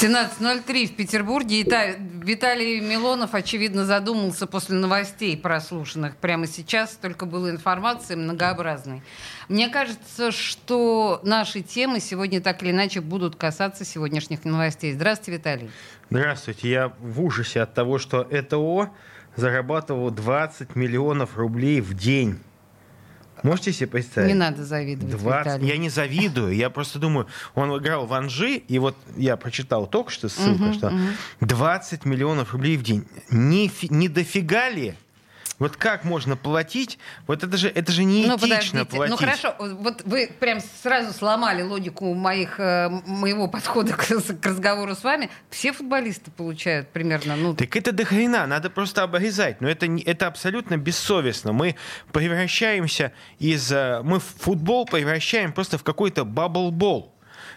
17.03 в Петербурге. Ита- Виталий Милонов, очевидно, задумался после новостей прослушанных прямо сейчас. Только была информация многообразной. Мне кажется, что наши темы сегодня так или иначе будут касаться сегодняшних новостей. Здравствуйте, Виталий. Здравствуйте. Я в ужасе от того, что ЭТО зарабатывало 20 миллионов рублей в день. Можете себе представить? Не надо завидовать, 20. Виталий. Я не завидую. Я просто думаю, он играл в Анжи, и вот я прочитал только что ссылку, что 20 миллионов рублей в день. Не, не дофига ли? Вот как можно платить? Вот это же, это же не Ну, подождите. платить. Ну, хорошо. Вот вы прям сразу сломали логику моих, э, моего подхода к, к разговору с вами. Все футболисты получают примерно... Ну, Так это до хрена, надо просто обрезать. Но это, это абсолютно бессовестно. Мы превращаемся из... э, Мы футбол превращаем просто в какой-то бабл-бол.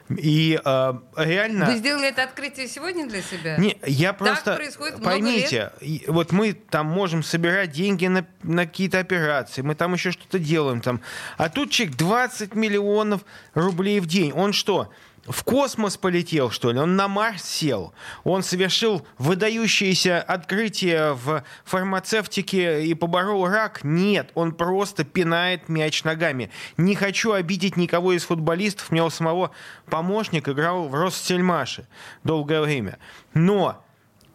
И э, реально... Вы сделали это открытие сегодня для себя? Не, я просто... происходит много поймите, и вот мы там можем собирать деньги на, на какие-то операции, мы там еще что-то делаем там. А тут человек 20 миллионов рублей в день. Он что, в космос полетел, что ли? Он на Марс сел? Он совершил выдающееся открытие в фармацевтике и поборол рак? Нет, он просто пинает мяч ногами. Не хочу обидеть никого из футболистов. У меня у самого помощник играл в Ростельмаше долгое время. Но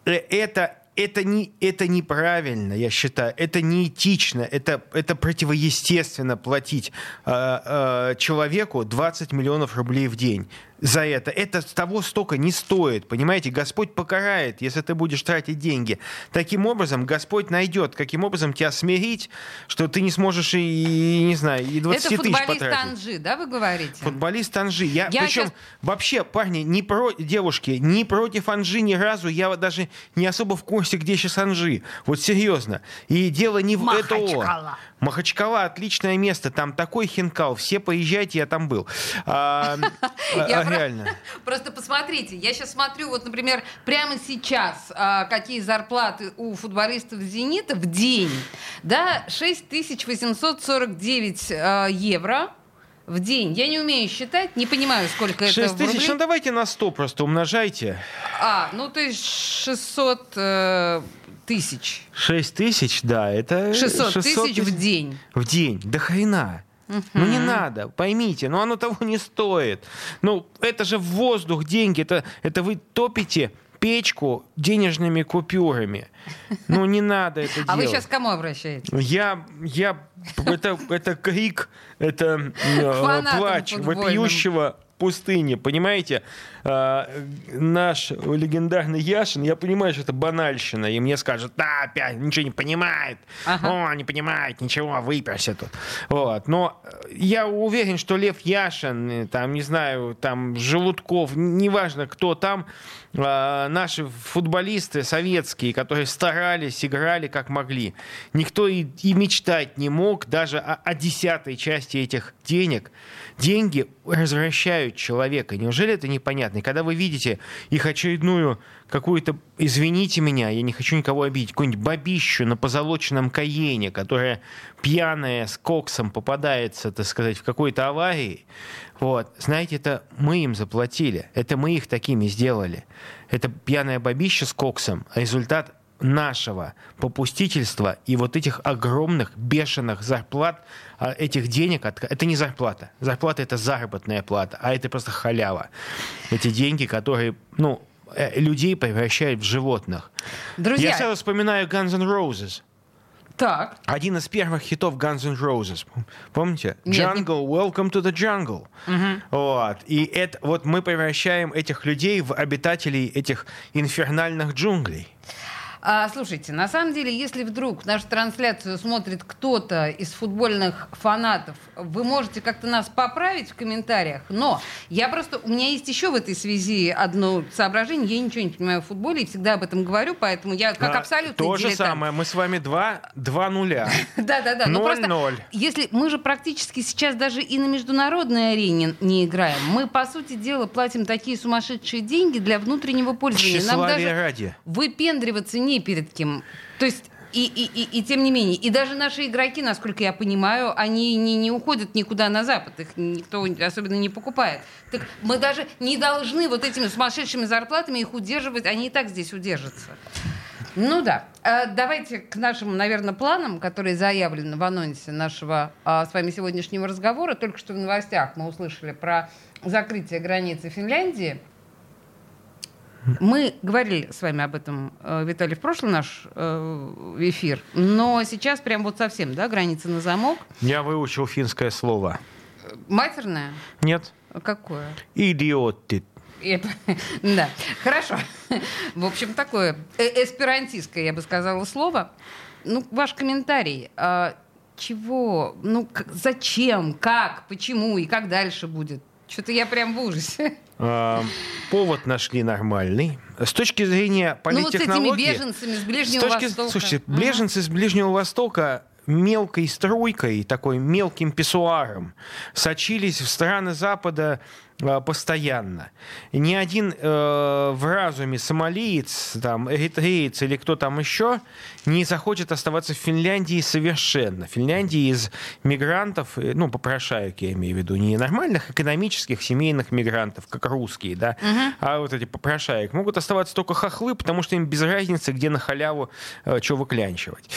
э, это, это, не, это неправильно, я считаю. Это неэтично. Это, это противоестественно платить э, э, человеку 20 миллионов рублей в день за это. Это того столько не стоит. Понимаете, Господь покарает, если ты будешь тратить деньги. Таким образом, Господь найдет, каким образом тебя смирить, что ты не сможешь и, не знаю, и 20 Это тысяч футболист потратить. Анжи, да, вы говорите? Футболист Анжи. Я, Я причем щас- вообще, парни, не про девушки, не против Анжи ни разу. Я вот даже не особо в курсе, где сейчас Анжи. Вот серьезно. И дело не в ЭТО. Махачкала. Отличное место. Там такой хинкал. Все поезжайте, я там был. А, а, Реально. Просто посмотрите, я сейчас смотрю, вот, например, прямо сейчас, а, какие зарплаты у футболистов «Зенита» в день. Да, 6849 а, евро в день. Я не умею считать, не понимаю, сколько это 6 в тысяч, ну давайте на 100 просто умножайте. А, ну то есть 600 э, тысяч. 6 тысяч, да, это 600 тысяч в день. В день. Да хрена. Ну не надо, поймите, ну оно того не стоит. Ну это же воздух деньги, это, это вы топите печку денежными купюрами. Ну не надо это А вы делать. сейчас к кому обращаетесь? Я, я, это, это крик, это э, плач футбольным. вопиющего пустыни, понимаете? А, наш легендарный Яшин, я понимаю, что это банальщина, и мне скажут, да, опять ничего не понимает, Ага. о, не понимает ничего, выперся тут. Вот. Но я уверен, что Лев Яшин, э, там, не знаю, там, Желудков, неважно, кто там, а, наши футболисты советские, которые старались, играли как могли, никто и, и мечтать не мог даже о, о десятой части этих денег. Деньги развращают человека. Неужели это непонятно? И когда вы видите их очередную какую-то, извините меня, я не хочу никого обидеть, какую-нибудь бабищу на позолоченном Каене, которая пьяная с коксом попадается, так сказать, в какой-то аварии, вот, знаете, это мы им заплатили, это мы их такими сделали. Это пьяная бабища с коксом, результат нашего попустительства и вот этих огромных бешеных зарплат, а, этих денег, от- это не зарплата. Зарплата это заработная плата, а это просто халява. Эти деньги, которые, ну, э, людей превращают в животных. Друзья, Я сразу вспоминаю Guns N' Roses. так, Один из первых хитов Guns N' Roses. Помните? Нет, не- Jungle, welcome to the jungle. Вот. И это, вот мы превращаем этих людей в обитателей этих инфернальных джунглей. А, слушайте, на самом деле, если вдруг нашу трансляцию смотрит кто-то из футбольных фанатов, вы можете как-то нас поправить в комментариях. Но я просто... У меня есть еще в этой связи одно соображение. Я ничего не понимаю в футболе и всегда об этом говорю, поэтому я как А, абсолютно То же самое. Мы с вами 2, 2 нуля. Да, да, да. Ну, 0-0. Если мы же практически сейчас даже и на международной арене не играем, мы, по сути дела, платим такие сумасшедшие деньги для внутреннего пользования. Нам даже выпендриваться не перед кем. То есть и, и, и, и тем не менее, и даже наши игроки, насколько я понимаю, они не, не уходят никуда на Запад, их никто особенно не покупает. Так мы даже не должны вот этими сумасшедшими зарплатами их удерживать, они и так здесь удержатся. Ну да. Э, Давайте к нашим, наверное, планам, которые заявлены в анонсе нашего а, с вами сегодняшнего разговора. Только что в новостях мы услышали про закрытие границы Финляндии. Мы говорили с вами об этом, э, Виталий, в прошлый наш э, эфир, но сейчас прям вот совсем, да, граница на замок. Я выучил финское слово. Матерная? Нет? Какое? Идиоты. Это- Да, хорошо. В общем, такое э- эсперантистское, я бы сказала, слово. Ну, ваш комментарий. А чего? Ну, зачем? Как? Почему? И как дальше будет? Что-то я прям в ужасе. А, Повод нашли нормальный. С точки зрения Ну, вот с этими политтехнологии... беженцами с С Ближнего точки, Востока. слушайте, Мгм. беженцы с Ближнего Востока мелкой струйкой, такой мелким писсуаром сочились в страны Запада постоянно. И ни один э, в разуме сомалиец, там, эритреец или кто там еще не захочет оставаться в Финляндии совершенно. Финляндии из мигрантов, э, ну, попрошаек я имею в виду, не нормальных экономических семейных мигрантов, как русские, да, а вот эти попрошаек, могут оставаться только хохлы, потому что им без разницы, где на халяву что выклянчивать.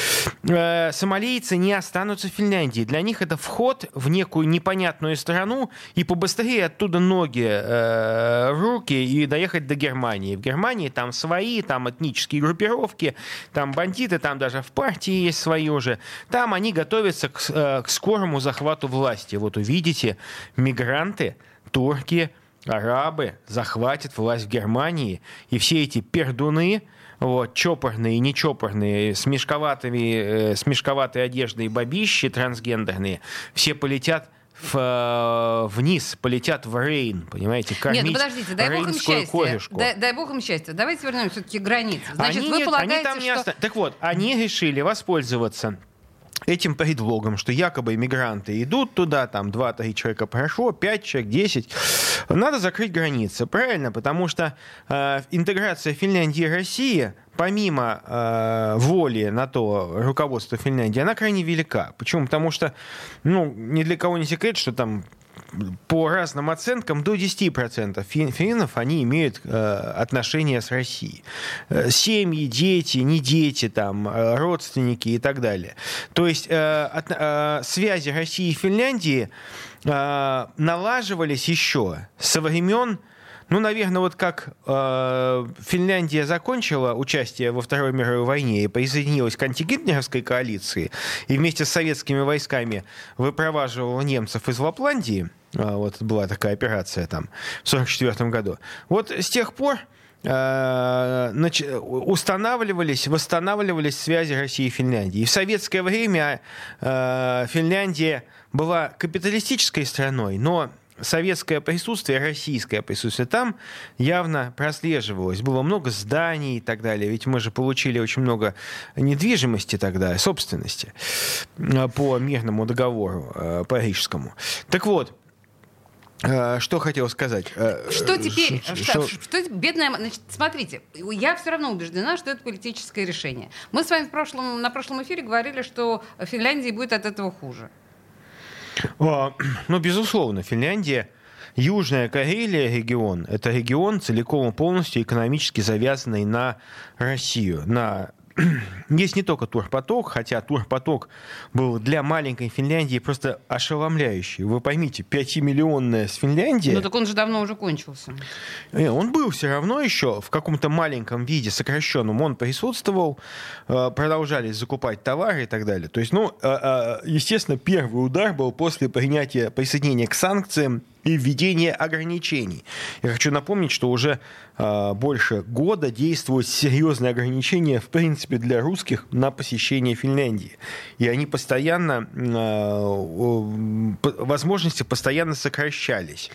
Э, сомалийцы не останутся в Финляндии. Для них это вход в некую непонятную страну и побыстрее оттуда ноги э, руки и доехать до Германии. В Германии там свои, там этнические группировки, там бандиты, там даже в партии есть свои уже. Там они готовятся к, э, к скорому захвату власти. Вот увидите, мигранты, турки, арабы захватят власть в Германии, и все эти пердуны, вот, чопорные нечопорные, с, мешковатыми, э, с мешковатой одеждой бабищи трансгендерные, все полетят в, э, вниз, полетят в Рейн, понимаете, кормить Нет, ну подождите, дай бог им счастья. Дай, дай бог им счастья. Давайте вернемся все-таки к границе. Значит, они, вы нет, полагаете, они там не что... оста- Так вот, они решили воспользоваться этим предлогом, что якобы иммигранты идут туда, там 2-3 человека прошло, 5 человек, 10. Надо закрыть границы, правильно? Потому что э, интеграция Финляндии и России, помимо э, воли на то руководства Финляндии, она крайне велика. Почему? Потому что, ну, ни для кого не секрет, что там по разным оценкам до 10% фин- финнов они имеют э, отношения с Россией. Э, семьи, дети, не дети, там, э, родственники и так далее. То есть связи России и Финляндии налаживались еще со времен ну, наверное, вот как э, Финляндия закончила участие во Второй мировой войне и присоединилась к антигитлеровской коалиции и вместе с советскими войсками выпроваживала немцев из Лапландии, а, вот была такая операция там в 1944 году. Вот с тех пор э, устанавливались, восстанавливались связи России и Финляндии. И в советское время э, Финляндия была капиталистической страной, но советское присутствие, российское присутствие там явно прослеживалось. Было много зданий и так далее. Ведь мы же получили очень много недвижимости тогда, собственности э, по мирному договору э, парижскому. Так вот, э, что хотел сказать? Что теперь? ш- Что, что- что бедная... Значит, смотрите, я все равно убеждена, что это политическое решение. Мы с вами в прошлом, на прошлом эфире говорили, что Финляндии будет от этого хуже. Ну, безусловно, Финляндия, Южная Карелия регион, это регион целиком и полностью экономически завязанный на Россию, на есть не только турпоток, хотя турпоток был для маленькой Финляндии просто ошеломляющий. Вы поймите, 5-миллионная с Финляндии, Ну так он же давно уже кончился. Э, Он был все равно еще в каком-то маленьком виде, сокращенном, он присутствовал, э, продолжались закупать товары и так далее. То есть, ну, э, естественно, первый удар был после принятия присоединения к санкциям и введение ограничений. Я хочу напомнить, что уже э, больше года действуют серьезные ограничения, в принципе, для русских на посещение Финляндии. И они постоянно, э, возможности постоянно сокращались.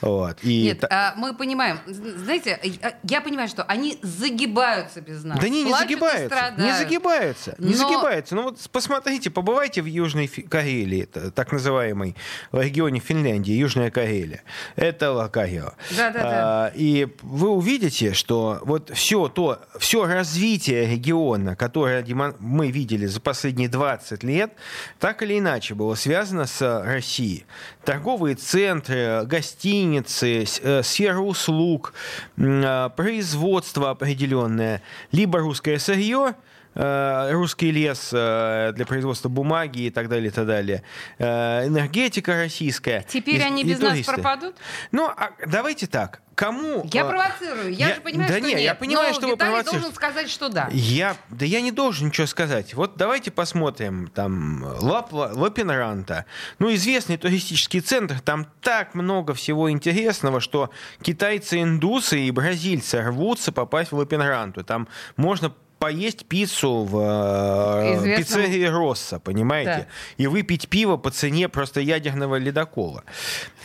Вот. И Нет, та... мы понимаем, знаете, я понимаю, что они загибаются без нас. Да не, не загибаются, не загибаются, не Но... загибаются. Ну вот посмотрите, побывайте в Южной Карелии, так называемой, в регионе Финляндии, Южная Карелия. Это Лакарио. Да, да, да. А, и вы увидите, что вот все то, все развитие региона, которое мы видели за последние 20 лет, так или иначе было связано с Россией. Торговые центры, гостиницы, э, сфера услуг, а, производство определенное, либо русское сырье, русский лес э, для производства бумаги и так далее, и так далее, э, энергетика российская. Теперь и, они без и нас пропадут? Ну, а давайте так. Кому? Я провоцирую. Я, я же понимаю, да что нет. Я понимаю, но что вы Виталий должен сказать, что да. Я, да я не должен ничего сказать. Вот давайте посмотрим. Там Лап, Лапинранта. Ну, известный туристический центр. Там так много всего интересного, что китайцы-индусы и бразильцы рвутся попасть в Лапинранту. Там можно поесть пиццу в э, Известном... пиццерии Росса, понимаете? Да. И выпить пиво по цене просто ядерного ледокола.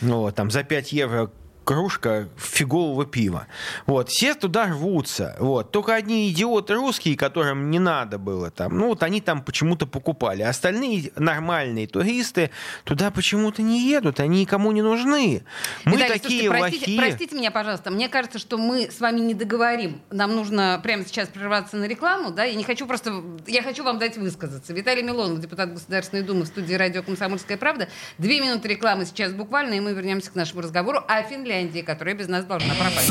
Ну, там за 5 евро кружка фигового пива. Вот, все туда рвутся. Вот. Только одни идиоты русские, которым не надо было там, ну вот они там почему-то покупали. Остальные нормальные туристы туда почему-то не едут, они никому не нужны. Мы Виталий, такие слушайте, простите, лохи. Простите меня, пожалуйста, мне кажется, что мы с вами не договорим. Нам нужно прямо сейчас прерваться на рекламу, да, я не хочу просто, я хочу вам дать высказаться. Виталий Милонов, депутат Государственной Думы в студии радио «Комсомольская правда». Две минуты рекламы сейчас буквально, и мы вернемся к нашему разговору о Финляндии Финляндии, которая без нас должна пропасть.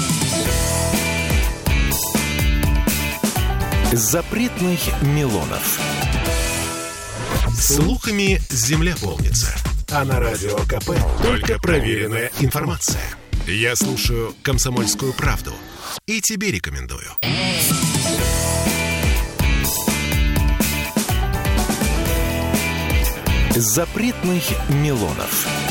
Запретных Милонов. Слухами земля полнится. А на радио КП только проверенная информация. Я слушаю «Комсомольскую правду» и тебе рекомендую. Запретных Милонов.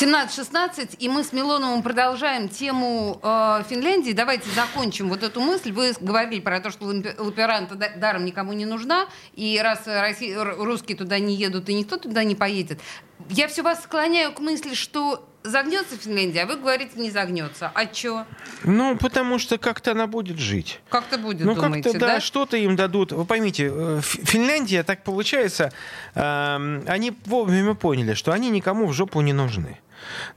17-16, и мы с Милоновым продолжаем тему э, Финляндии. Давайте закончим вот эту мысль. Вы говорили про то, что лаперанта даром никому не нужна, и раз Россия, русские туда не едут, и никто туда не поедет. Я все вас склоняю к мысли, что загнется Финляндия, а вы говорите, не загнется. А чё? Ну, потому что как-то она будет жить. Как-то будет, ну, думаете, как-то, да? да? что-то им дадут. Вы поймите, э, Финляндия, так получается, э, они вовремя поняли, что они никому в жопу не нужны.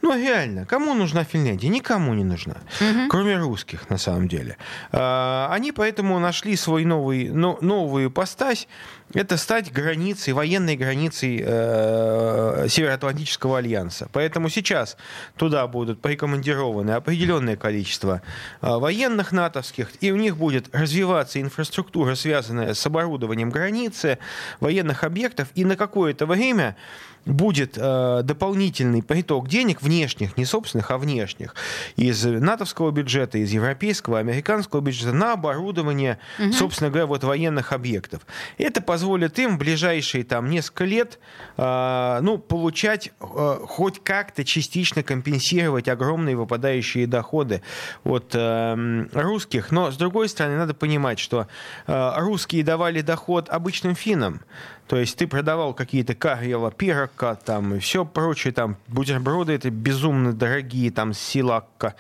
Ну, реально, кому нужна Финляндия? Никому не нужна, угу. кроме русских, на самом деле. А, они поэтому нашли свой новый, но, новую постась, это стать границей, военной границей э, Североатлантического альянса. Поэтому сейчас туда будут прикомандированы определенное количество э, военных натовских, и у них будет развиваться инфраструктура, связанная с оборудованием границы, военных объектов, и на какое-то время будет э, дополнительный приток денег внешних, не собственных, а внешних, из натовского бюджета, из европейского, американского бюджета на оборудование, угу. собственно говоря, вот военных объектов. Это позволит им в ближайшие там несколько лет э, ну, получать, э, хоть как-то частично компенсировать огромные выпадающие доходы от э, русских. Но, с другой стороны, надо понимать, что э, русские давали доход обычным финнам. То есть ты продавал какие-то карьела, пирока там и все прочее, там бутерброды это безумно дорогие, там силакка.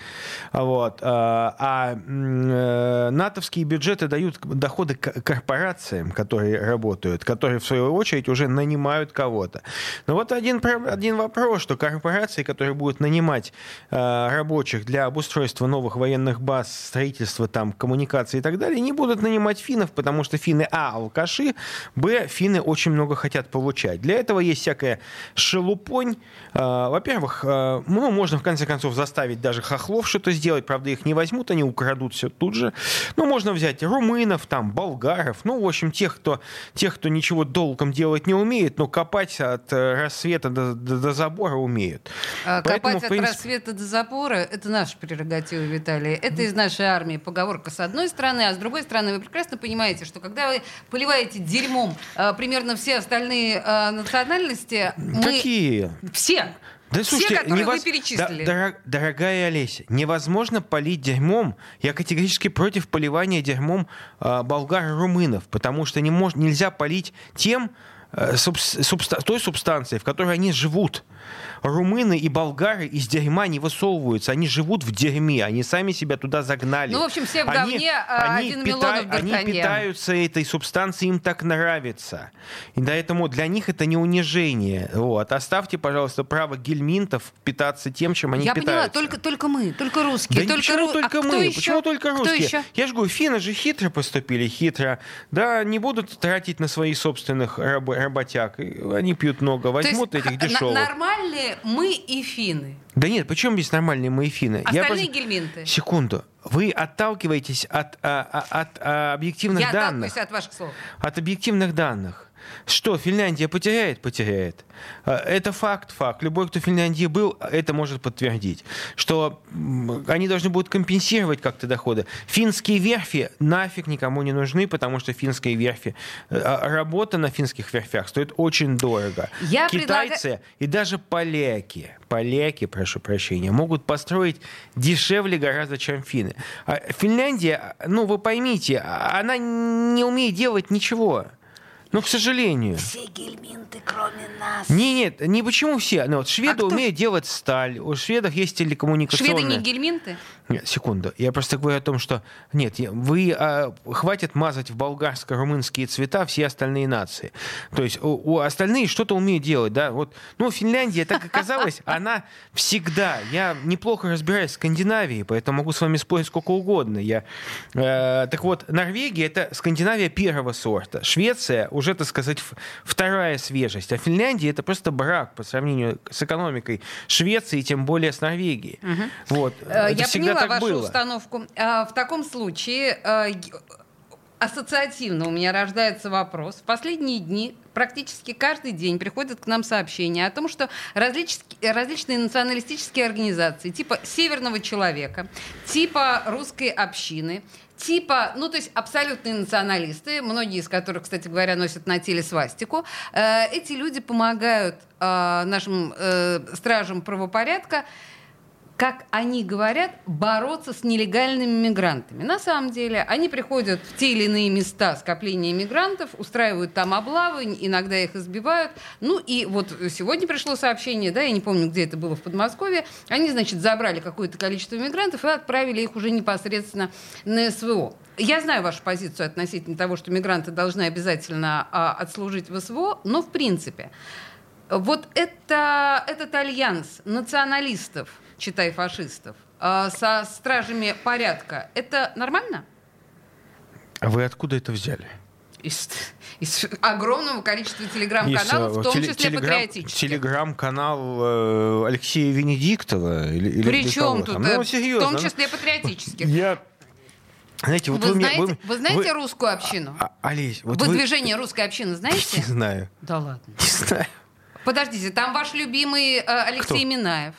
Вот. А, а э, натовские бюджеты дают доходы корпорациям, которые работают, которые в свою очередь уже нанимают кого-то. Но вот один, один вопрос, что корпорации, которые будут нанимать э, рабочих для обустройства новых военных баз, строительства там коммуникаций и так далее, не будут нанимать финнов, потому что финны, а, алкаши, б, финны очень очень много хотят получать. Для этого есть всякая шелупонь. А, во-первых, а, ну, можно в конце концов заставить даже хохлов что-то сделать. Правда, их не возьмут, они украдут все тут же. Ну, можно взять румынов, там, болгаров. Ну, в общем, тех, кто, тех, кто ничего долгом делать не умеет, но копать от э, рассвета до, до, до забора умеют. А, Поэтому, копать принципе... от рассвета до забора — это наша прерогатива, Виталий. Это из нашей армии поговорка с одной стороны, а с другой стороны вы прекрасно понимаете, что когда вы поливаете дерьмом примерно примерно все остальные э, национальности. Какие? Все. Да, слушайте, Все, которые невоз- вы перечислили. Да, дорог- дорогая Олеся, невозможно полить дерьмом. Я категорически против поливания дерьмом э, болгар и румынов, потому что не мож- нельзя полить тем, субста- той субстанцией, в которой они живут. Румыны и болгары из дерьма не высовываются, они живут в дерьме, они сами себя туда загнали. Ну, в общем, все в Они- говне, а они один пита- Милонов Они питаются этой субстанцией, им так нравится. И поэтому для них это не унижение. Вот. Оставьте, пожалуйста, право гельминтов питаться тем, чем они Я питаются. поняла, только, только мы, только русские. Да только почему ру- только а мы? Кто еще? Почему только Кто русские? еще? Я же говорю, финны же хитро поступили, хитро. Да, не будут тратить на своих собственных раб- работяг. И Они пьют много, То есть возьмут этих дешевых. нормальные мы и финны. Да нет, почему здесь нормальные мои финны? Я Остальные просто- гельминты. Секунду. Вы отталкиваетесь от, а, а, от, а, объективных Я данных. отталкиваюсь от ваших слов. От объективных данных. Что, Финляндия потеряет? Потеряет. А, Это факт, факт. Любой, кто в Финляндии был, это может подтвердить. Что они должны будут компенсировать как-то доходы. Финские верфи нафиг никому не нужны, потому что финские верфи, э, а, работа на финских верфях стоит очень дорого. Я Китайцы и даже поляки, поляки, прошу прощения, могут построить дешевле гораздо, чем финны. А Финляндия, ну вы поймите, а- она не умеет делать ничего. Ну, к сожалению. Все гельминты, кроме нас. Не, нет, не почему все. Ну, вот шведы А кто умеют делать сталь, у шведов есть телекоммуникационные... Шведы не гельминты? Нет, секунду. Я просто говорю о том, что нет, вы а, хватит мазать в болгарско-румынские цвета все остальные нации. То есть у, у остальные что-то умеют делать, да? Вот, ну Финляндия, так оказалось, она всегда. Я неплохо разбираюсь в Скандинавии, поэтому могу с вами спорить сколько угодно. Я, э, так вот, Норвегия это Скандинавия первого сорта, Швеция уже, так сказать, вторая свежесть, а Финляндия это просто брак по сравнению с экономикой Швеции, и тем более с Норвегией. Вот. Э, Это Я всегда поняла так вашу было. установку. А, В таком случае э, ассоциативно у меня рождается вопрос. В последние дни практически каждый день приходят к нам сообщения о том, что различ- различные националистические организации типа «Северного человека», типа «Русской общины», типа, ну, то есть абсолютные националисты, многие из которых, кстати говоря, носят на теле свастику, э, эти люди помогают э, нашим э, стражам правопорядка как они говорят, бороться с нелегальными мигрантами. На самом деле они приходят в те или иные места скопления мигрантов, устраивают там облавы, иногда их избивают. Ну и вот сегодня пришло сообщение, да, я не помню, где это было в Подмосковье, они, значит, забрали какое-то количество мигрантов и отправили их уже непосредственно на СВО. Я знаю вашу позицию относительно того, что мигранты должны обязательно а, отслужить в СВО, но в принципе вот это, этот альянс националистов, читай фашистов, э, со стражами порядка, это нормально? А вы откуда это взяли? Из, из огромного количества телеграм-каналов, в э, том теле- числе телеграм- патриотических. Телеграм-канал э, Алексея Венедиктова? Или, или- Причем тут, Ну, в серьезно. том ну, числе патриотических. Я... Знаете, вот вы, вы, знаете, вы- вы знаете вы- русскую общину? А, Олесь, вот вы, вы... движение русской общины Не знаете? знаю. Да ладно. Не знаю. Подождите, там ваш любимый э, Алексей Кто? Минаев.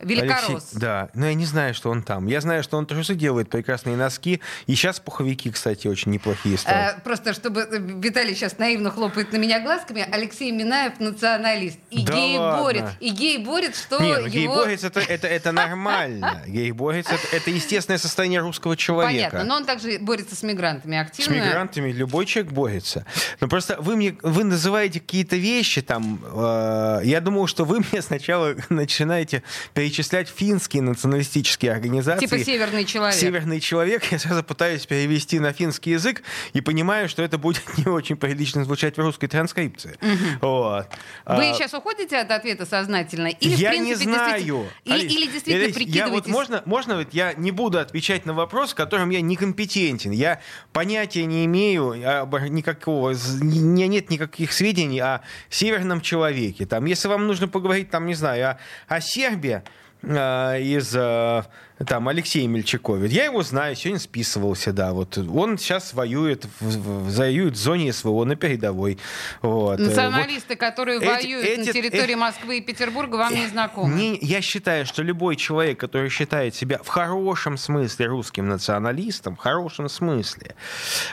Великорос. Алексей- да, но я не знаю, что он там. Я знаю, что он трусы делает, прекрасные носки. И сейчас пуховики, кстати, очень неплохие стали. Э, просто чтобы э, Виталий сейчас наивно хлопает на меня глазками, Алексей Минаев националист. И Да гей борет. И гей борет, что Не, ну, его... гей-борец это, это, это нормально. Гей-борец это, это естественное состояние русского человека. Понятно, но он также борется с мигрантами С активно. мигрантами любой человек борется. Но просто вы мне вы называете какие-то вещи там. э, я думал, что вы мне сначала начинаете перечислять финские националистические организации. Типа «Северный человек». Северный человек. Я сразу пытаюсь перевести на финский язык и понимаю, что это будет не очень прилично звучать в русской транскрипции. Вот. Вы А, сейчас уходите от ответа сознательно? Или, я в принципе, не знаю. действительно- Или, Алис, или действительно Алис, прикидываетесь... Я вот можно, можно вот я не буду отвечать на вопрос, в котором я некомпетентен. Я понятия не имею об никакого, меня нет никаких сведений о северном человеке. Там, если вам нужно поговорить, там, не знаю, о, о Сербии, из э, там Алексея Мельчакове. Я его знаю, сегодня списывался, да. Вот он сейчас воюет, в, в- воюет в зоне СВО на передовой. Вот. Э, вот. Националисты, которые эти- воюют эти- на территории э- Москвы и Петербурга, вам не знакомы? Не, я считаю, что любой человек, который считает себя в хорошем смысле русским националистом, в хорошем смысле,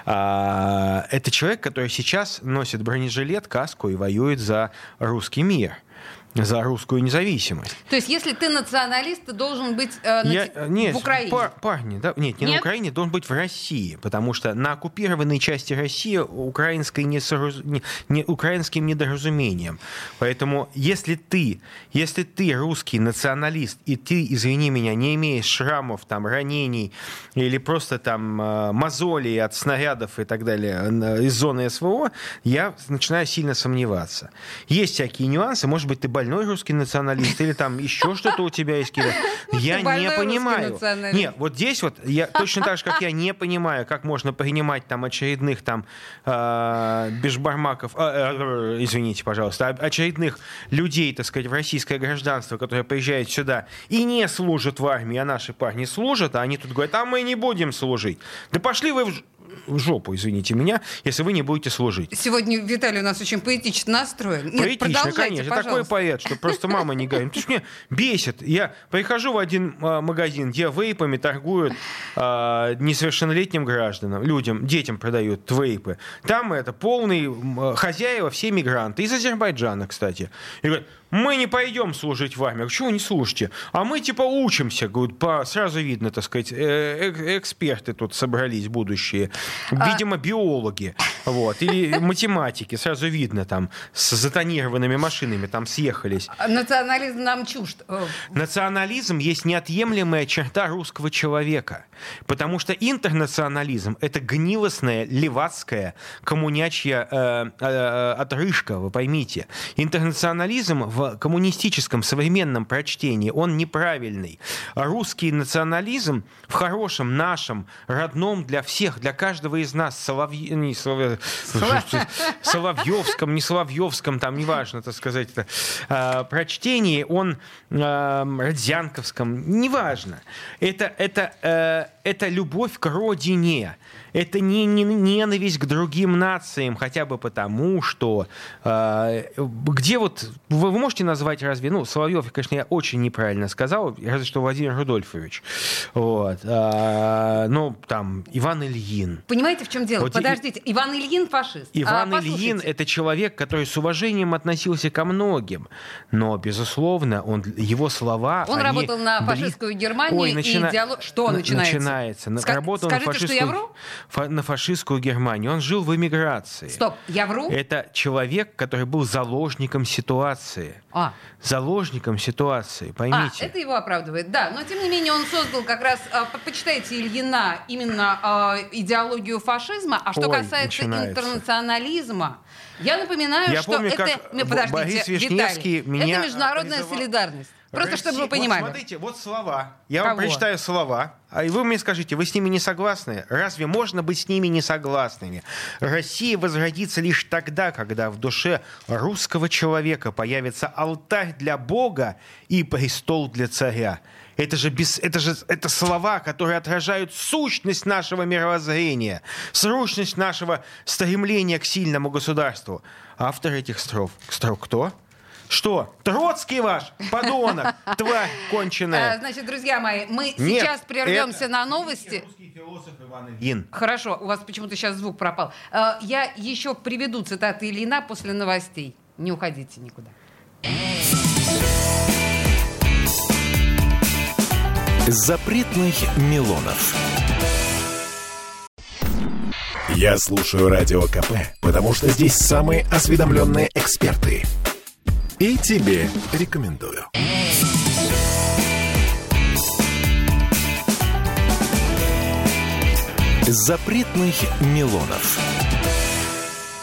а, это человек, который сейчас носит бронежилет, каску и воюет за русский мир. За русскую независимость. То есть, если ты националист, ты должен быть э, на Я, те- нет, в Украине. пар- парни, да, нет, не Нет? на Украине, должен быть в России, потому что на оккупированной части России украинской несораз- не- не- украинским недоразумением. Поэтому, если ты, если ты русский националист, и ты, извини меня, не имеешь шрамов, там, ранений или просто там э, мозолей от снарядов и так далее э, из зоны СВО, я начинаю сильно сомневаться. Есть всякие нюансы, может быть, ты больной русский националист или там еще что-то у тебя есть, Кирилл. Я не понимаю. Нет, вот здесь вот я точно так же, как я не понимаю, как можно принимать там очередных там э, бешбармаков, э, э, извините, пожалуйста, а- очередных людей, так сказать, в российское гражданство, которые приезжают сюда и не служат в армии, а наши парни служат, а они тут говорят, а мы не будем служить. Да пошли вы в в жопу, извините меня, если вы не будете служить. Сегодня Виталий у нас очень поэтично настроен. Нет, Поэтично, конечно. Такой пожалуйста. поэт, что просто мама не говорит. Ты мне бесит. Я прихожу в один а, магазин, где вейпами торгуют а, несовершеннолетним гражданам, людям, детям продают вейпы. Там это полный хозяева, все мигранты. Из Азербайджана, кстати. И говорят, мы не пойдем служить в армию. Чего не служите? А мы типа учимся. Говорят, по, сразу видно, так сказать, э, э, эксперты тут собрались будущие. Видимо, биологи. Вот. Или математики. Сразу видно там с затонированными машинами там съехались. А Национализм нам чужд. Э, Национализм есть неотъемлемая черта русского человека. Потому что интернационализм — это гнилостная, левацкая, коммунячья э, э, отрыжка, вы поймите. Интернационализм в коммунистическом современном прочтении, он неправильный. Русский национализм в хорошем, нашем, родном для всех, для каждого из нас, Соловье... не Соловье- Соловьевском, не Соловьевском, там, неважно, так сказать, это, а, прочтении, он а, Родзянковском, неважно. Это, это, э, это любовь к родине. Это не, не ненависть к другим нациям, хотя бы потому, что э, где вот вы, вы можете назвать разве, ну, Соловьев, конечно, я очень неправильно сказал, разве что Владимир Рудольфович, вот, а, ну, там, Иван Ильин, Понимаете, в чем дело? Вот и- Подождите, Иван Ильин фашист. Иван А, Ильин это человек, который с уважением относился ко многим. Но, безусловно, он, его слова... Он они работал на фашистскую Германию Ой, и начина- идеолог- Что на- начинается? Начинается. На- Ска- Работал на скажите, что я фашистскую, вру? Фа- на фашистскую Германию. Он жил в эмиграции. Стоп, я вру? Это человек, который был заложником ситуации. А, Заложником ситуации, а, поймите. это его оправдывает, да. Но, тем не менее, он создал как раз, а, по- почитайте Ильина, именно а, идеологию фашизма. А что Ой, касается начинается. интернационализма, я напоминаю, Я что помню, это... как Подождите, Борис Вишневский Виталий, меня, это международная призывал- солидарность. Просто Россия- чтобы вы вот понимали. смотрите, вот слова. Я вам Кого? прочитаю слова, а и вы мне скажите, вы с ними не согласны? Разве можно быть с ними не согласными? Россия возродится лишь тогда, когда в душе русского человека появится алтарь для Бога и престол для царя. Это же, без, это же это слова, которые отражают сущность нашего мировоззрения, сущность нашего стремления к сильному государству. Автор этих строк, строк кто? Что? Троцкий ваш, подонок, тварь А, конченая. Значит, друзья мои, мы Нет, сейчас прервемся это- на новости. Русский философ Иван Ильин. Хорошо, у вас почему-то сейчас звук пропал. А, Я еще приведу цитаты Ильина после новостей. Не уходите никуда. Запретных Милонов. Я слушаю Радио КП, потому что здесь самые осведомленные эксперты. И тебе рекомендую. Запретных Милонов.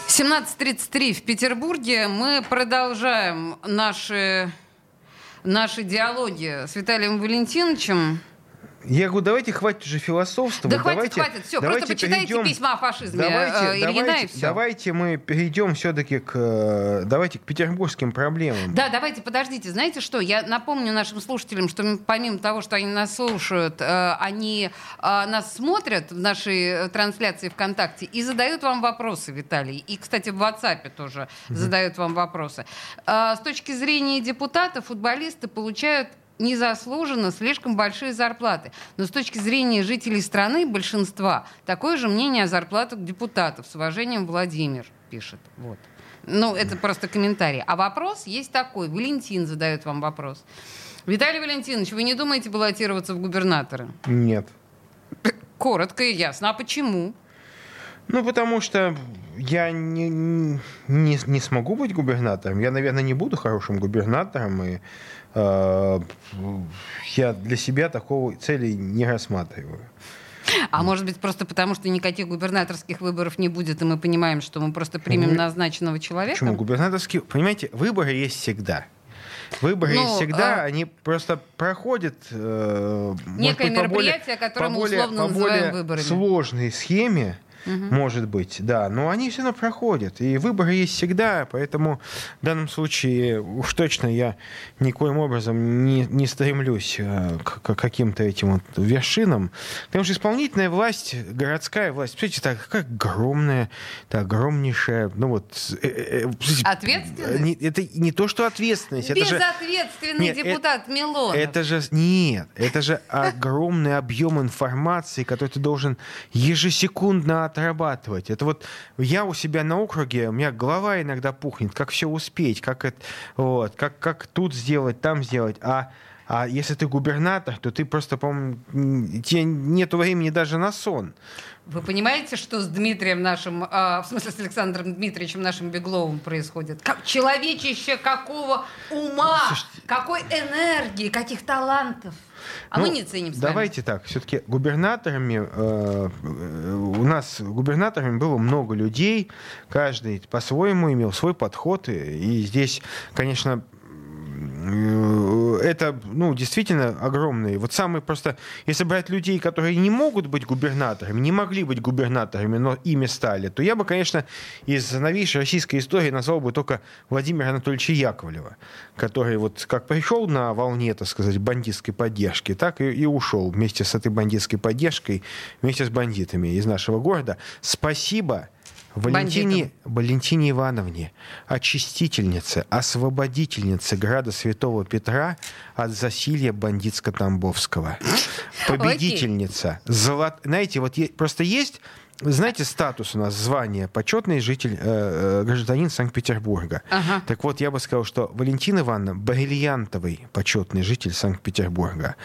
17.33 в Петербурге. Мы продолжаем наши, наши диалоги с Виталием Валентиновичем. Я говорю, давайте хватит уже философствовать. Да хватит, давайте, хватит, всё, давайте просто почитайте перейдем- письма о фашизме, Давайте, э, Ильина, давайте, и всё. давайте мы перейдем все-таки к, э, давайте к петербургским проблемам. Да, давайте, подождите. Знаете что? Я напомню нашим слушателям, что помимо того, что они нас слушают, э, они нас смотрят в нашей трансляции ВКонтакте и задают вам вопросы, Виталий. И, кстати, в WhatsApp тоже задают вам вопросы. С точки зрения депутатов, футболисты получают незаслуженно слишком большие зарплаты. Но с точки зрения жителей страны, большинства, такое же мнение о зарплатах депутатов. С уважением, Владимир пишет. Вот. Ну, это просто комментарий. А вопрос есть такой. Валентин задает вам вопрос. Виталий Валентинович, вы не думаете баллотироваться в губернаторы? Нет. Коротко и ясно. А почему? Ну, потому что я не, не, не смогу быть губернатором. Я, наверное, не буду хорошим губернатором. И я для себя такого цели не рассматриваю. А может быть, просто потому, что никаких губернаторских выборов не будет, и мы понимаем, что мы просто примем ну, назначенного человека? Почему? Губернаторские... Понимаете, выборы есть всегда. Выборы ну, всегда, а... они просто проходят... Э, Некое быть, мероприятие, которое мы условно по более называем выборами. сложной схеме, угу. может быть, да. Но они все равно проходят. И выборы есть всегда, поэтому в данном случае уж точно я никоим образом не, не стремлюсь э, к, к каким-то этим вот вершинам. Потому что исполнительная власть, городская власть, смотрите, так, какая огромная, это огромнейшая, ну вот... Э, э, ответственность? это не то, что ответственность. Безответственный это же, депутат Милонов. Это же... Нет, это же огромный объем информации, который ты должен ежесекундно отрабатывать. Это вот я у себя на округе, у меня голова иногда пухнет, как все успеть, как, это, вот, как, как тут сделать, там сделать. А а если ты губернатор, то ты просто, по-моему, тебе нет времени даже на сон. Вы понимаете, что с Дмитрием нашим, э, в смысле с Александром Дмитриевичем нашим Бегловым происходит? Как человечище какого ума, Слушайте, какой энергии, каких талантов. А ну, мы не ценим. Давайте так, все-таки губернаторами э, у нас губернаторами было много людей, каждый по-своему имел свой подход, и, и здесь, конечно, Э, это, ну, действительно огромные. Вот самые просто, если брать людей, которые не могут быть губернаторами, не могли быть губернаторами, но ими стали, то я бы, конечно, из новейшей российской истории назвал бы только Владимира Анатольевича Яковлева, который вот как пришел на волне, так сказать, бандитской поддержки, так и, и ушел вместе с этой бандитской поддержкой, вместе с бандитами из нашего города. Спасибо Валентине, Валентине Ивановне, очистительнице, освободительнице града Святого Петра от засилья бандитско-тамбовского. Победительница. Золот... Знаете, вот просто есть знаете, статус у нас, звание, почетный житель, э, э, гражданин Санкт-Петербурга. Ага. Так вот, я бы сказал, что Валентина Ивановна бриллиантовый почетный житель Санкт-Петербурга.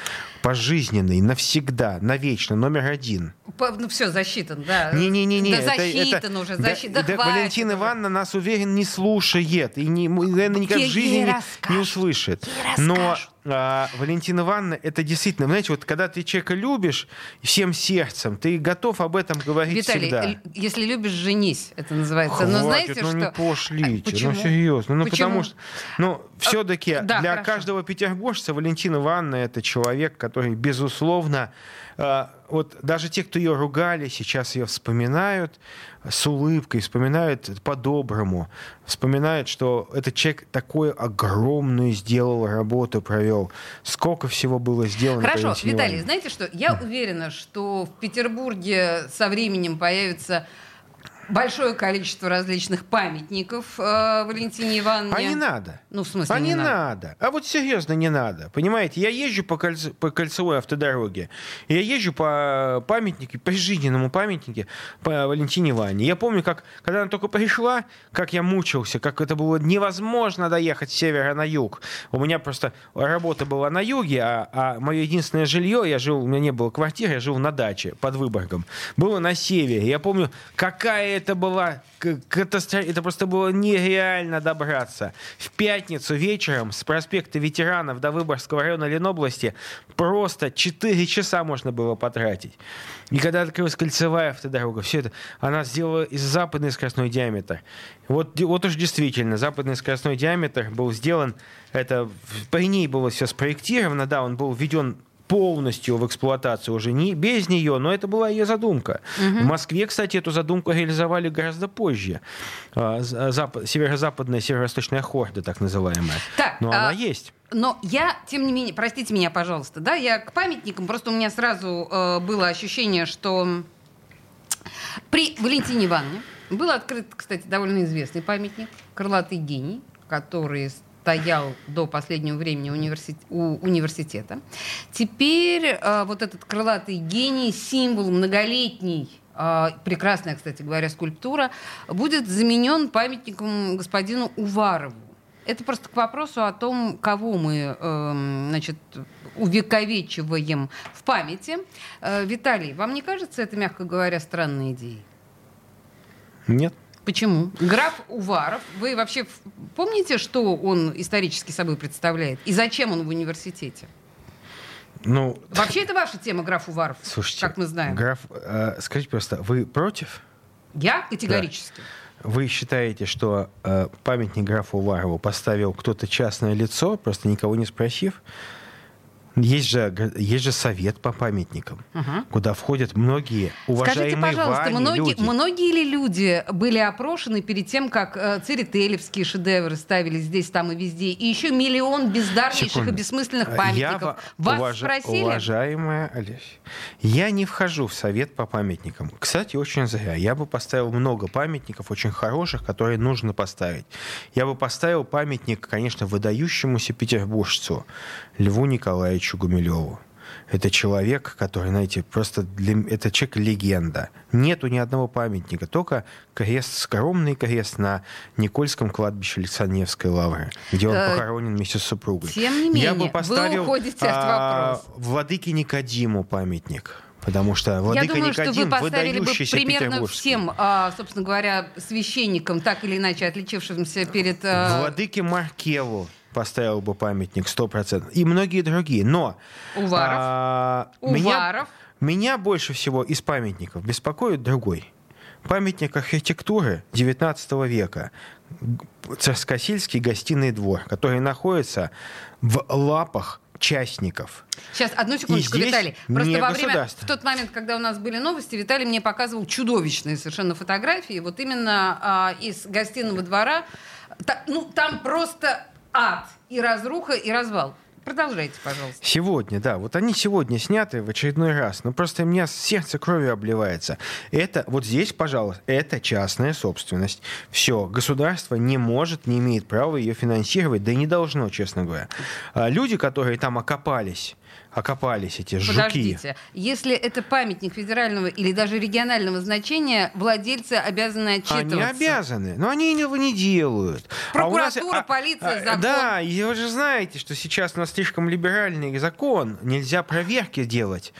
Пожизненный, навсегда, навечно, номер один. Ну все, засчитан, да. Не-не-не. Да это, засчитан это, уже, защит, да, да, да Валентина Ивановна нас, уверен, не слушает и, не, наверное, никак в жизни не, не услышит. Но а, Валентина Ивановна, это действительно, знаете, вот когда ты человека любишь всем сердцем, ты готов об этом говорить Виталий, всегда. если любишь, женись, это называется. Хватит, Но знаете, ну что... не пошлите, а, ну серьезно. Ну Почему? потому что, ну все-таки а, да, для хорошо. каждого петербуржца Валентина Ивановна это человек, который, безусловно, а, вот даже те, кто ее ругали, сейчас ее вспоминают с улыбкой, вспоминают по-доброму, вспоминают, что этот человек такую огромную сделал работу, провел. Сколько всего было сделано. Хорошо, Виталий, знаете что? Я уверена, что в Петербурге со временем появится большое количество различных памятников э, Валентине Ивановне. А не надо. Ну, в смысле, а не, не надо. надо. А вот серьезно не надо. Понимаете, я езжу по, кольц... по кольцевой автодороге, я езжу по памятнике, по жизненному памятнике по Валентине Ивановне. Я помню, как, когда она только пришла, как я мучился, как это было невозможно доехать с севера на юг. У меня просто работа была на юге, а, а мое единственное жилье, я жил, у меня не было квартиры, я жил на даче под Выборгом, было на севере. Я помню, какая это была катастрофа. Это просто было нереально добраться. В пятницу вечером с проспекта ветеранов до Выборгского района Ленобласти просто 4 часа можно было потратить. И когда открылась кольцевая автодорога, все это, она сделала из западный скоростной диаметр. Вот, вот уж действительно, западный скоростной диаметр был сделан, это при ней было все спроектировано, да, он был введен полностью в эксплуатацию уже не без нее, но это была ее задумка. Угу. В Москве, кстати, эту задумку реализовали гораздо позже. А, запад, северо-западная, северо-восточная хорда, так называемая. Так, но а... она есть. Но я, тем не менее, простите меня, пожалуйста, да, я к памятникам, просто у меня сразу э, было ощущение, что при Валентине Ивановне был открыт, кстати, довольно известный памятник «Крылатый гений», который стоял до последнего времени университет, у университета. Теперь э, вот этот крылатый гений, символ многолетней прекрасная, кстати говоря, скульптура, будет заменен памятником господину Уварову. Это просто к вопросу о том, кого мы э, значит, увековечиваем в памяти. Э, Виталий, вам не кажется это, мягко говоря, странной идеей? Нет. Почему? Граф Уваров, вы вообще помните, что он исторически собой представляет? И зачем он в университете? Ну, Вообще это ваша тема, граф Уваров, слушайте, как мы знаем. Граф, э, скажите просто, вы против? Я категорически. Да. Вы считаете, что э, памятник графу Уварову поставил кто-то частное лицо, просто никого не спросив? Есть же, есть же совет по памятникам, угу. куда входят многие уважаемые Скажите, пожалуйста, вами многие, люди. многие ли люди были опрошены перед тем, как э, церетелевские шедевры ставили здесь, там и везде, и еще миллион бездарнейших Секунду. и бессмысленных памятников? Я, Вас уваж... спросили? Уважаемая Олеся, я не вхожу в совет по памятникам. Кстати, очень зря. Я бы поставил много памятников, очень хороших, которые нужно поставить. Я бы поставил памятник, конечно, выдающемуся петербуржцу Льву Николаевичу Гумилеву. Это человек, который, знаете, просто для... это человек-легенда. Нету ни одного памятника, только крест, скромный крест на Никольском кладбище Александревской лавры, где он э, похоронен вместе с супругой. Тем не менее, Я бы поставил, вы уходите от а, вопроса. Владыке Никодиму памятник. Потому что Владыка Я думаю, Никодим что вы поставили бы примерно всем, а, собственно говоря, священникам, так или иначе отличившимся перед... А, Владыке Маркеву поставил бы памятник 100%. И многие другие. Но... Уваров. А, Уваров. Меня, меня больше всего из памятников беспокоит другой. Памятник архитектуры XIX века. Царскосельский гостиный двор, который находится в лапах частников. Сейчас, одну секундочку, Виталий. Просто во время, в тот момент, когда у нас были новости, Виталий мне показывал чудовищные совершенно фотографии, вот именно а, из гостиного двора. Та, ну, там просто ад, и разруха, и развал. Продолжайте, пожалуйста. Сегодня, да. Вот они сегодня сняты в очередной раз. Но просто у меня сердце кровью обливается. Это, вот здесь, пожалуйста, это частная собственность. Все, государство не может, не имеет права ее финансировать, да и не должно, честно говоря. А люди, которые там окопались, окопались эти жуки. Подождите, если это памятник федерального или даже регионального значения, владельцы обязаны отчитываться. Они обязаны, но они его не делают. Прокуратура, а нас, полиция, а, закон. Да, и вы же знаете, что сейчас у нас слишком либеральный закон, нельзя проверки делать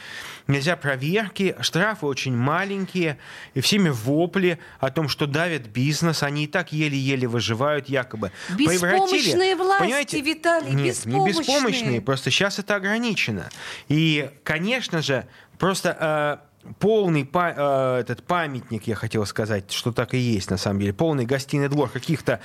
нельзя проверки, штрафы очень маленькие, и всеми вопли о том, что давят бизнес, они и так еле-еле выживают якобы. Беспомощные власти, понимаете? Виталий, Нет, беспомощные. не беспомощные, просто сейчас это ограничено. И, конечно же, просто... Э, полный э, этот памятник, я хотел сказать, что так и есть на самом деле, полный гостиный двор каких-то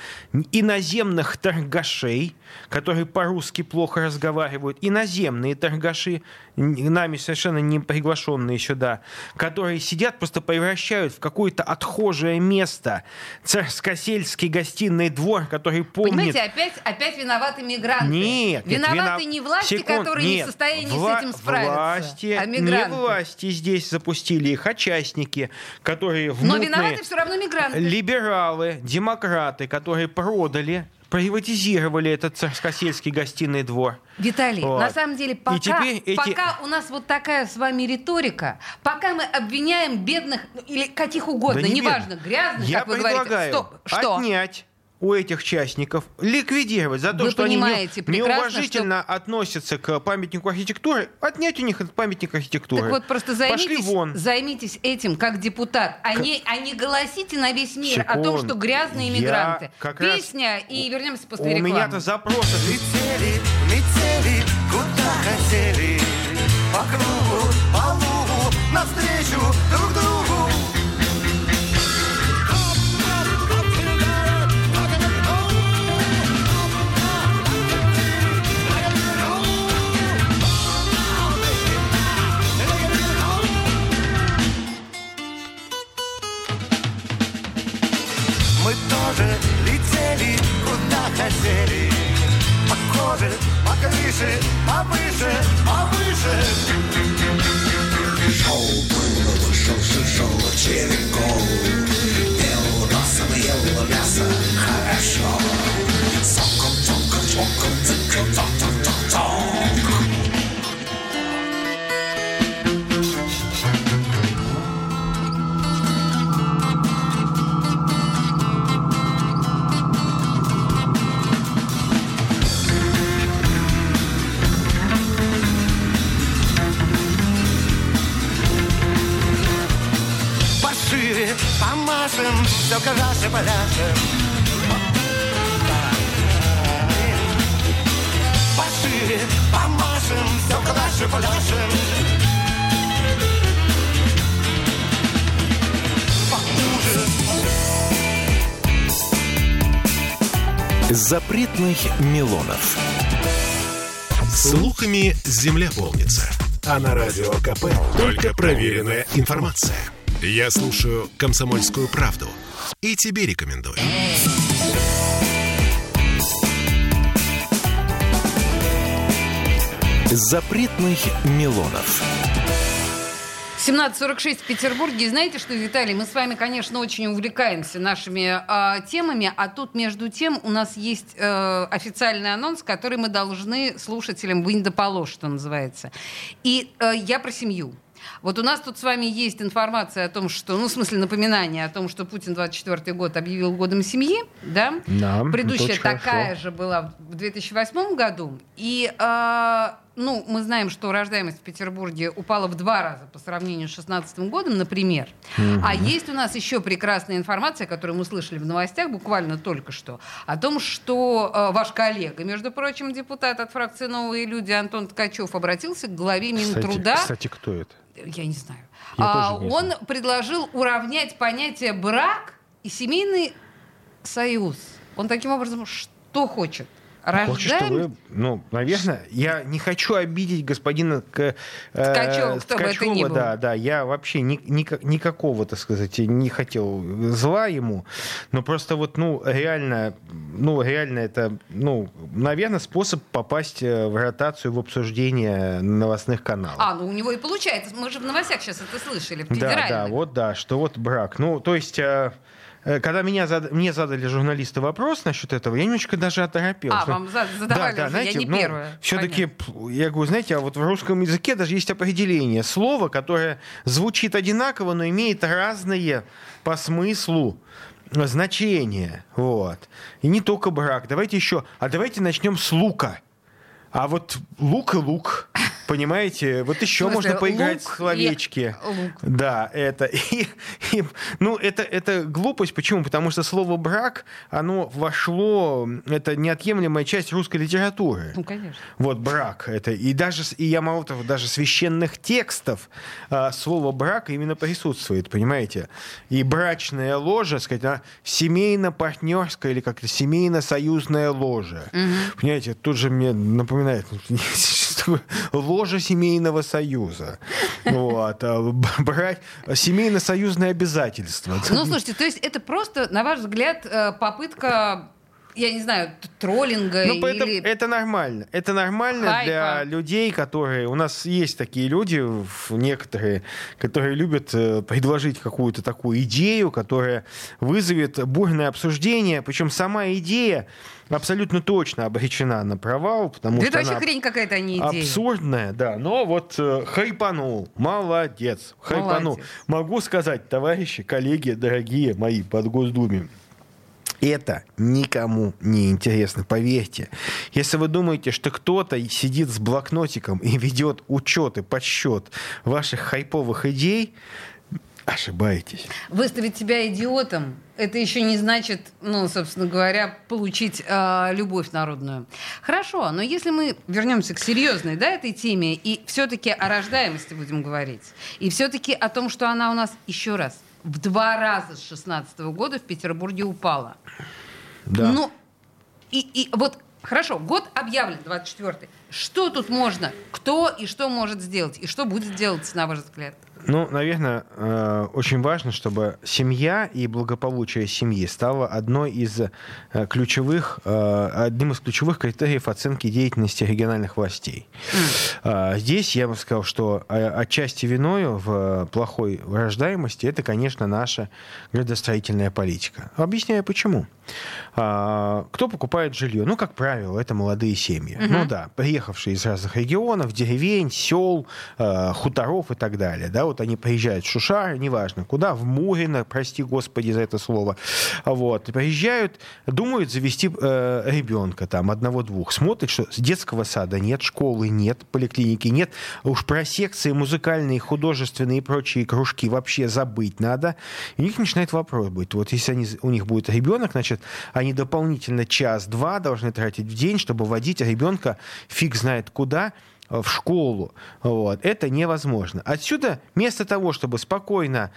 иноземных торгашей, которые по-русски плохо разговаривают, иноземные торгаши, нами совершенно не приглашенные сюда, которые сидят, просто превращают в какое-то отхожее место царскосельский гостиный двор, который помнит... Понимаете, опять, опять виноваты мигранты. Нет. Виноваты нет, не власти, Секунд, которые нет, не в состоянии вла- с этим справиться, власти, а мигранты. Не власти здесь запустили их, а частники, которые внутные... Но виноваты все равно мигранты. Либералы, демократы, которые продали приватизировали этот царскосельский гостиный двор. Виталий, вот. на самом деле, пока, эти... пока у нас вот такая с вами риторика, пока мы обвиняем бедных или каких угодно, да не неважно, бед... грязных, Я как вы говорите, что? Что? отнять у этих частников ликвидировать за то, Вы что они не, неуважительно что... относятся к памятнику архитектуры, отнять у них этот памятник архитектуры. Так вот, просто займитесь, Пошли вон. займитесь этим как депутат, а, к... не, а не голосите на весь мир Секунд. о том, что гразные иммигранты. Как Песня, раз... и вернемся после у рекламы. У меня-то запросы. Летели, летели, куда хотели, по кругу, по лугу, навстречу друг другу. По коже, по крыше, повыше, повыше. Шоу было, вышел, шишел, черекол. Ел носом, ел мясо, хорошо. Соком, цоком, чмоком, циком, цок, Все калаши поляшем. Пошире помашем, все калаши поляшем. Запретных Милонов. Слухами земля полнится. А на радио КП только проверенная информация. Я слушаю «Комсомольскую правду» и тебе рекомендую. Запретных Милонов. 17.46 в Петербурге. И знаете что, Виталий, мы с вами, конечно, очень увлекаемся нашими э, темами, а тут, между тем, у нас есть э, официальный анонс, который мы должны слушателям вынь да положь, что называется. И э, я про семью. Вот у нас тут с вами есть информация о том, что, ну, в смысле напоминание о том, что Путин 24 год объявил годом семьи, да? Да, Предыдущая это очень такая хорошо. же была в 2008 году. И, э, ну, мы знаем, что рождаемость в Петербурге упала в два раза по сравнению с 2016 годом, например. А есть у нас еще прекрасная информация, которую мы слышали в новостях буквально только что, о том, что э, ваш коллега, между прочим, депутат от фракции «Новые люди» Антон Ткачев обратился к главе Минтруда. Кстати, кстати, кто это? Я не знаю. Я А, не он знаю. предложил уравнять понятие брак и семейный союз. Он таким образом что хочет? Хочешь, Рождаем... чтобы, ну, наверное, я не хочу обидеть господина К- э, Ткачева, кто бы это ни был. Да, да, я вообще ни- ника- никакого, так сказать, не хотел зла ему, но просто вот, ну, реально, ну, реально это, ну, наверное, способ попасть э, в ротацию в обсуждение новостных каналов. А, ну у него и получается. Мы же в новостях сейчас это слышали, в Да, да, вот да, что вот брак. Ну, то есть, э, когда меня зад- мне задали журналисты вопрос насчет этого, я немножко даже оторопел. А, Что- вам за- задавали уже, я не первая. Все-таки, я говорю, знаете, а вот в русском языке даже есть определение слова, которое звучит одинаково, но имеет разные по смыслу значения. Вот. И не только брак. Давайте еще, а давайте начнем с лука. А вот лук и лук, понимаете, вот еще смысле, можно поиграть лук в словечки. и лук. Да, это. И, и, ну, это, это глупость. Почему? Потому что слово брак, оно вошло, это неотъемлемая часть русской литературы. Ну, конечно. Вот брак это и даже и я мало того даже священных текстов а, слово брак именно присутствует, понимаете? И брачная ложа, сказать, семейно-партнерская или как-то семейно-союзная ложа, понимаете? Тут же мне напоминает что ложа семейного союза, вот, б- брать семейно-союзное обязательство. Ну, слушайте, то есть это просто, на ваш взгляд, э, попытка, я не знаю, троллинга Ну, поэтому или... это нормально. Это нормально Хайпа. для людей, которые... У нас есть такие люди, некоторые, которые любят э, предложить какую-то такую идею, которая вызовет бурное обсуждение. Причем сама идея абсолютно точно обречена на провал, потому Да что это она хрень какая-то, а не идея. абсурдная, да. Но вот э, хайпанул. Молодец. Хайпанул. Молодец. Могу сказать, товарищи, коллеги, дорогие мои под Госдуме, это никому не интересно, поверьте. Если вы думаете, что кто-то сидит с блокнотиком и ведет учет и подсчет ваших хайповых идей, ошибаетесь. Выставить себя идиотом, это еще не значит, ну, собственно говоря, получить э, любовь народную. Хорошо, но если мы вернемся к серьезной, да, этой теме, и все-таки о рождаемости будем говорить, и все-таки о том, что она у нас еще раз в два раза с 16 года в Петербурге упала. Да. Ну, и, и вот, хорошо, год объявлен, 24-й. Что тут можно? Кто и что может сделать? И что будет делать, на ваш взгляд? Ну, наверное, э, очень важно, чтобы семья и благополучие семьи стало одной из э, ключевых, э, одним из ключевых критериев оценки деятельности региональных властей. А, Здесь я бы сказал, что отчасти виною в плохой рождаемости это, конечно, наша градостроительная политика. Объясняю почему. А, Кто покупает жилье? Ну, как правило, это молодые семьи. Ну да, приехавшие из разных регионов, деревень, сел, хуторов и так далее. Да, вот они приезжают в Шушар, неважно куда, в Мурино, прости господи за это слово. Вот, приезжают, думают завести э, ребенка там, одного-двух. Смотрят, что детского сада нет, школы нет, поликлиники нет. Уж про секции музыкальные, художественные и прочие кружки вообще забыть надо. И у них начинает вопрос быть. Вот если они, у них будет ребенок, значит, они дополнительно час-два должны тратить в день, чтобы водить ребенка фиг знает куда, в школу. Вот. Это невозможно. Отсюда, вместо того, чтобы спокойно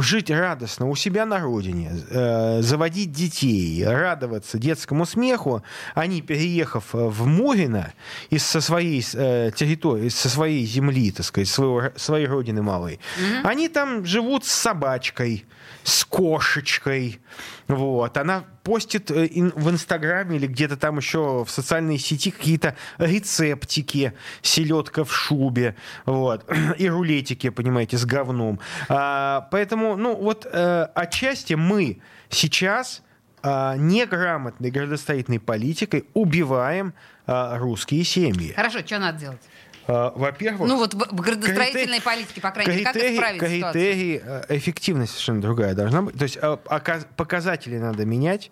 жить радостно у себя на родине, э, заводить детей, радоваться детскому смеху, они, переехав в Мурино из со своей э, территории, со своей земли, так сказать, своего, своей родины малой, они там живут с собачкой, с кошечкой. Вот. Она постит э, в Инстаграме или где-то там еще в социальной сети какие-то рецептики, селедка в шубе, вот, и рулетики, понимаете, с говном. А, поэтому, ну, вот э, отчасти мы сейчас а, неграмотной градостроительной политикой убиваем а, русские семьи. Хорошо, что надо делать? А, Во-первых, Ну вот в градостроительной Критери- политике, по крайней мере, как критерий- исправить ситуацию? критерий, э, эффективность совершенно другая должна быть. То есть э, оказ- показатели надо менять,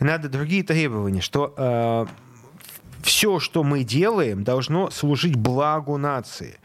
надо другие требования, что все, что мы делаем, должно служить благу нации.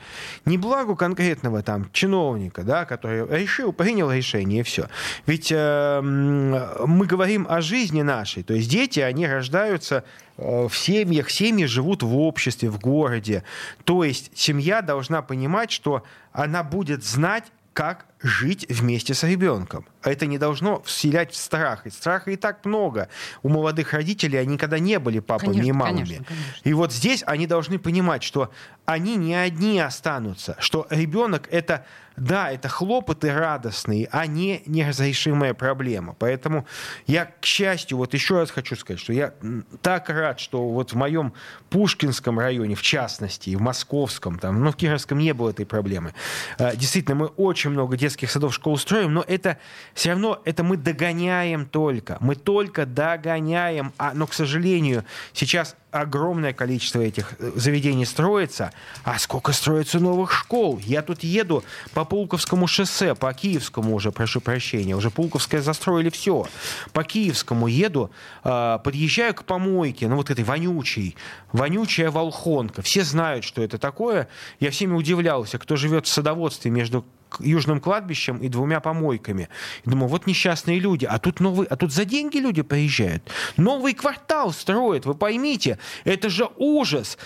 Не благу конкретного там чиновника, да, который решил, принял решение и все. Ведь э, мы говорим о жизни нашей. То есть дети, они рождаются э, в семьях, семьи живут в обществе, в городе. То есть семья должна понимать, что она будет знать, как жить вместе с ребенком. Это не должно вселять в страх. И страха и так много. У молодых родителей они никогда не были папами Конечно, и мамами. конечно, конечно. И вот здесь они должны понимать, что они не одни останутся, что ребенок это, да, это хлопоты радостные, а не неразрешимая проблема. Поэтому я, к счастью, вот еще раз хочу сказать, что я так рад, что вот в моем Пушкинском районе, в частности, и в Московском, там, ну, в Кировском не было этой проблемы. Э, Действительно, мы очень много детских садов, школ строим, но это все равно, это мы догоняем только. Мы только догоняем. А, но, к сожалению, сейчас огромное количество этих э, заведений строится, а сколько строится новых школ. Я тут еду по Пулковскому шоссе, по Киевскому уже, прошу прощения, уже Пулковское застроили все. По Киевскому еду, э, подъезжаю к помойке, ну вот этой вонючей, вонючая волхонка. Все знают, что это такое. Я всеми удивлялся, кто живет в садоводстве между южным кладбищем и двумя помойками. И думаю, вот несчастные люди, а тут новый, а тут за деньги люди приезжают. Новый квартал строят, вы поймите, это же ужас.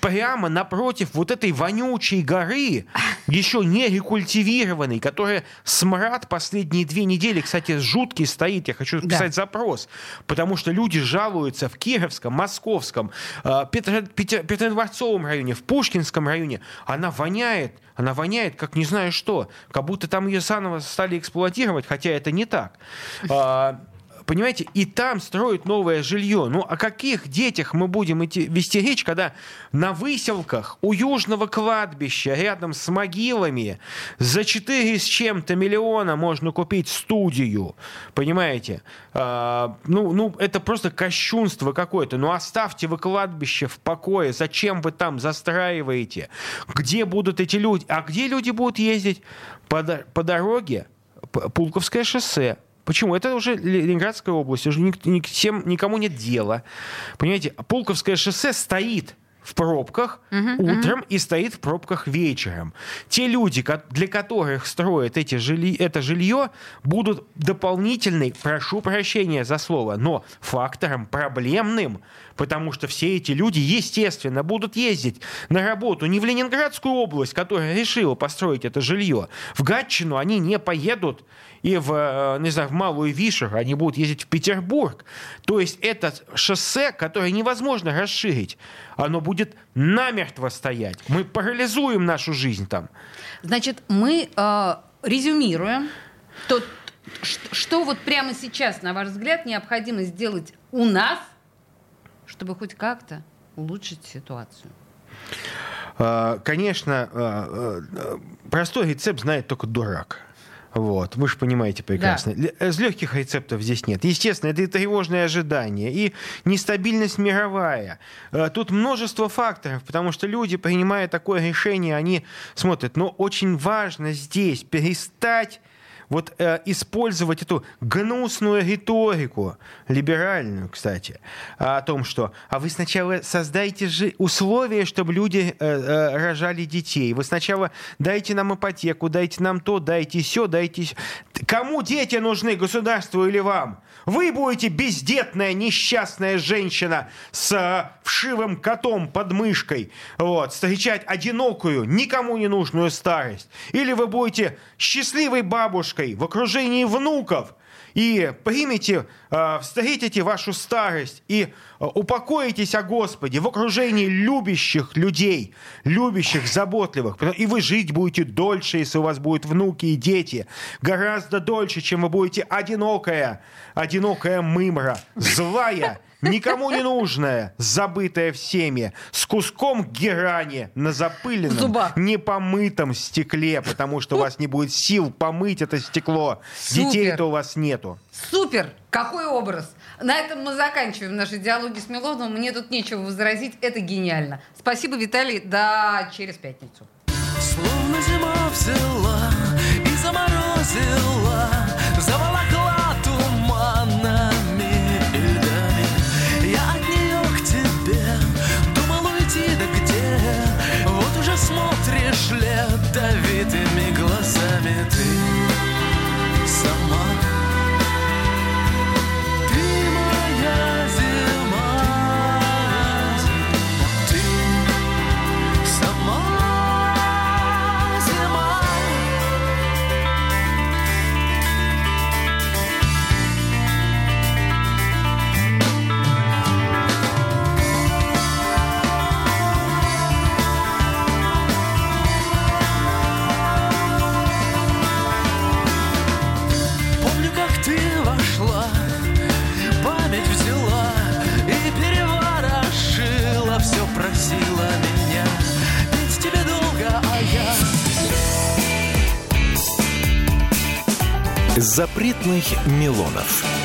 Прямо напротив вот этой вонючей горы, еще не рекультивированной, которая смрад последние две недели, кстати, жуткий стоит, я хочу Да. писать запрос, потому что люди жалуются в Кировском, Московском, э, Петер- Петродворцовом районе, в Пушкинском районе. Она воняет, она воняет, как не знаю что, как будто там ее заново стали эксплуатировать, хотя это не так. Понимаете, и там строят новое жилье. Ну, о каких детях мы будем идти, вести речь, когда на выселках у южного кладбища рядом с могилами за 4 с чем-то миллиона можно купить студию. Понимаете? А, ну, ну, это просто кощунство какое-то. Ну, оставьте вы кладбище в покое. Зачем вы там застраиваете? Где будут эти люди? А где люди будут ездить? По, по дороге Пулковское шоссе. Почему? Это уже Ле- Ленинградская область, уже ник- ник- всем, никому нет дела. Понимаете, Пулковское шоссе стоит в пробках утром и стоит в пробках вечером. Те люди, для которых строят эти жили, это жилье, будут дополнительной, прошу прощения за слово, но фактором проблемным, потому что все эти люди, естественно, будут ездить на работу не в Ленинградскую область, которая решила построить это жилье. В Гатчину они не поедут, и в, э, не знаю, в Малую Вишеру они будут ездить в Петербург. То есть это шоссе, которое невозможно расширить, оно будет намертво стоять. Мы парализуем нашу жизнь там. Значит, мы э, резюмируем. То, что вот прямо сейчас, на ваш взгляд, необходимо сделать у нас, чтобы хоть как-то улучшить ситуацию? Э, Конечно, э, простой рецепт знает только дурак. Вот, вы же понимаете прекрасно. Ле- Из легких рецептов здесь нет. Естественно, это и тревожные ожидания, и нестабильность мировая. Э, Тут множество факторов, потому что люди, принимая такое решение, они смотрят. Но очень важно здесь перестать вот э, использовать эту гнусную риторику, либеральную, кстати, о том, что а вы сначала создайте же условия, чтобы люди э, э, рожали детей. Вы сначала дайте нам ипотеку, дайте нам то, дайте все, дайте. Кому дети нужны, государству или вам? Вы будете бездетная, несчастная женщина с э, вшивым котом под мышкой, вот, встречать одинокую, никому не нужную старость. Или вы будете счастливой бабушкой в окружении внуков и примете, э, встретите вашу старость и э, упокоитесь о Господе в окружении любящих людей, любящих, заботливых. И вы жить будете дольше, если у вас будут внуки и дети. Гораздо дольше, чем вы будете одинокая, одинокая мымра, злая, никому не нужная, забытая всеми, с куском герани на запыленном, зубах. непомытом стекле, потому что у вас не будет сил помыть это стекло. Супер. Детей-то у вас нету. Супер! Какой образ! На этом мы заканчиваем наши диалоги с Милоновым. Мне тут нечего возразить. Это гениально. Спасибо, Виталий. До через пятницу. Словно зима взяла и заморозила, заволокла Запретных Милонов.